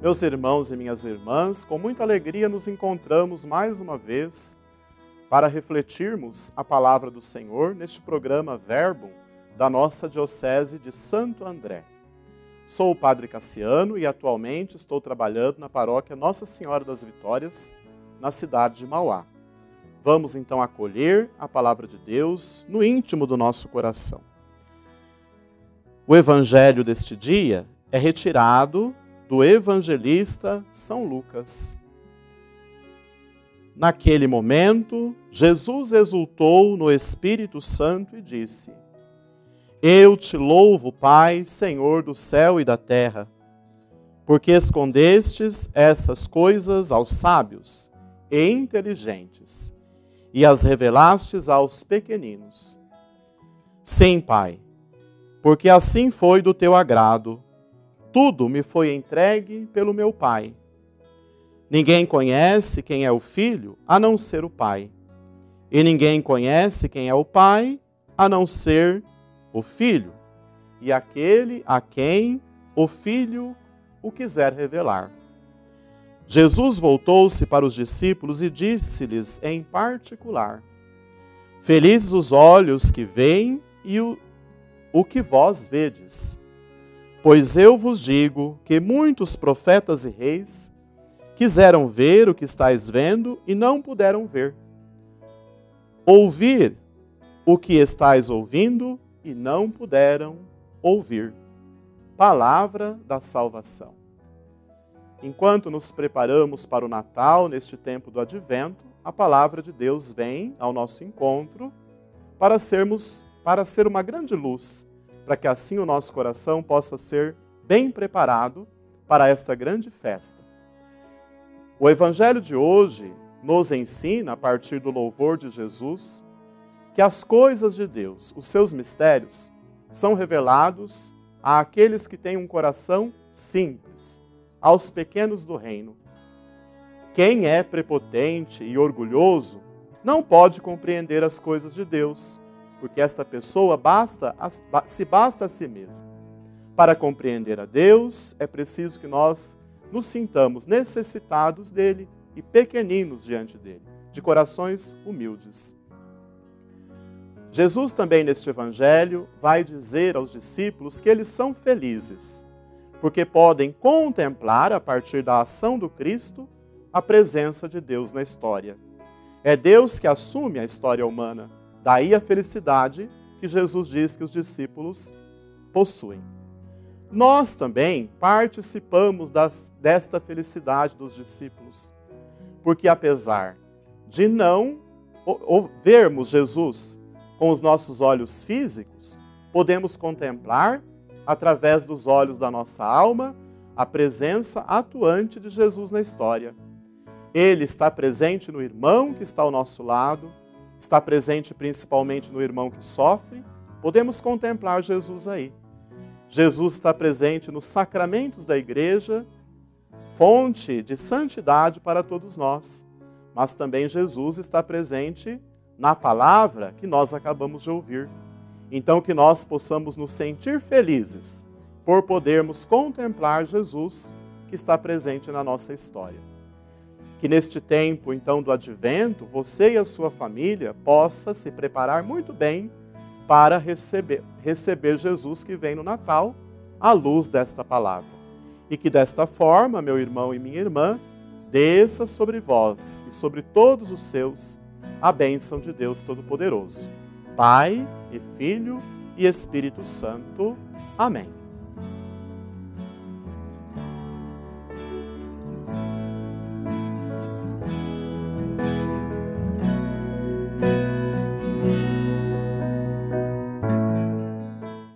Meus irmãos e minhas irmãs, com muita alegria nos encontramos mais uma vez para refletirmos a palavra do Senhor neste programa Verbo da nossa Diocese de Santo André. Sou o Padre Cassiano e atualmente estou trabalhando na paróquia Nossa Senhora das Vitórias, na cidade de Mauá. Vamos então acolher a palavra de Deus no íntimo do nosso coração. O evangelho deste dia é retirado do evangelista São Lucas. Naquele momento, Jesus exultou no Espírito Santo e disse: Eu te louvo, Pai, Senhor do céu e da terra, porque escondestes essas coisas aos sábios e inteligentes e as revelastes aos pequeninos. Sim, Pai, porque assim foi do teu agrado tudo me foi entregue pelo meu Pai. Ninguém conhece quem é o Filho a não ser o Pai. E ninguém conhece quem é o Pai a não ser o Filho e aquele a quem o Filho o quiser revelar. Jesus voltou-se para os discípulos e disse-lhes em particular: Felizes os olhos que veem e o, o que vós vedes. Pois eu vos digo que muitos profetas e reis quiseram ver o que estáis vendo e não puderam ver. Ouvir o que estáis ouvindo e não puderam ouvir. Palavra da salvação. Enquanto nos preparamos para o Natal, neste tempo do advento, a palavra de Deus vem ao nosso encontro para sermos para ser uma grande luz para que assim o nosso coração possa ser bem preparado para esta grande festa. O Evangelho de hoje nos ensina, a partir do louvor de Jesus, que as coisas de Deus, os seus mistérios, são revelados àqueles que têm um coração simples, aos pequenos do reino. Quem é prepotente e orgulhoso não pode compreender as coisas de Deus porque esta pessoa basta se basta a si mesma. Para compreender a Deus, é preciso que nós nos sintamos necessitados dele e pequeninos diante dele, de corações humildes. Jesus também neste evangelho vai dizer aos discípulos que eles são felizes, porque podem contemplar a partir da ação do Cristo a presença de Deus na história. É Deus que assume a história humana Daí a felicidade que Jesus diz que os discípulos possuem. Nós também participamos das, desta felicidade dos discípulos, porque apesar de não vermos Jesus com os nossos olhos físicos, podemos contemplar, através dos olhos da nossa alma, a presença atuante de Jesus na história. Ele está presente no irmão que está ao nosso lado, está presente principalmente no irmão que sofre, podemos contemplar Jesus aí. Jesus está presente nos sacramentos da igreja, fonte de santidade para todos nós. Mas também Jesus está presente na palavra que nós acabamos de ouvir. Então, que nós possamos nos sentir felizes por podermos contemplar Jesus que está presente na nossa história que neste tempo, então, do advento, você e a sua família possa se preparar muito bem para receber, receber Jesus que vem no Natal, à luz desta palavra. E que desta forma, meu irmão e minha irmã, desça sobre vós e sobre todos os seus a bênção de Deus Todo-Poderoso. Pai e Filho e Espírito Santo. Amém.